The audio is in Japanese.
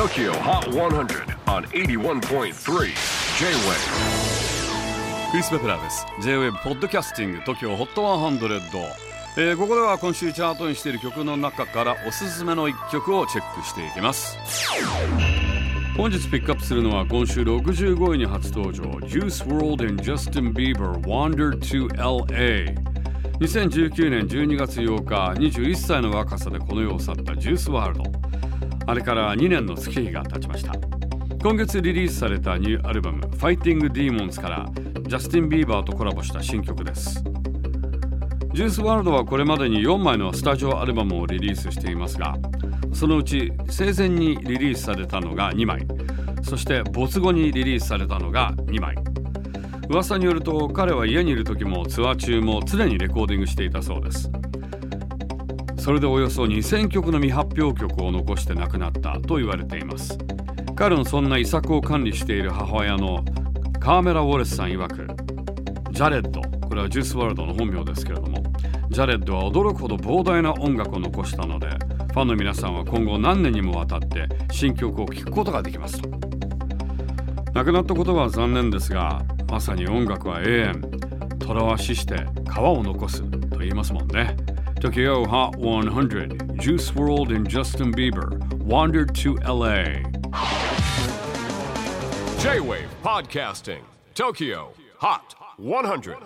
TOKYO HOT 100 on 81.3 J-WAVE クリス・ベプラーです。J-WAVE ポッドキャスティング TOKYO HOT 100、えー、ここでは今週チャートにしている曲の中からおすすめの一曲をチェックしていきます。本日ピックアップするのは今週65位に初登場 Juice WRLD and Justin Bieber Wander to LA 2019年12月8日21歳の若さでこの世を去ったジュースワールドあれから2年の月日が経ちました。今月リリースされたニューアルバム Fighting Demons からジャスティン・ビーバーとコラボした新曲です。ジュースワールドはこれまでに4枚のスタジオアルバムをリリースしていますがそのうち生前にリリースされたのが2枚。そして没後にリリースされたのが2枚。噂によると彼は家にいる時もツアー中も常にレコーディングしていたそうです。それでおよそ2000曲の未発表曲を残して亡くなったと言われています。彼のそんな遺作を管理している母親のカーメラ・ウォレスさん曰くジャレッドこれはジュースワールドの本名ですけれどもジャレッドは驚くほど膨大な音楽を残したのでファンの皆さんは今後何年にもわたって新曲を聴くことができますと。亡くなったことは残念ですがまさに音楽は永遠虎は死して川を残すと言いますもんね。Tokyo Hot 100 Juice World and Justin Bieber wandered to LA J-WAVE PODCASTING TOKYO HOT 100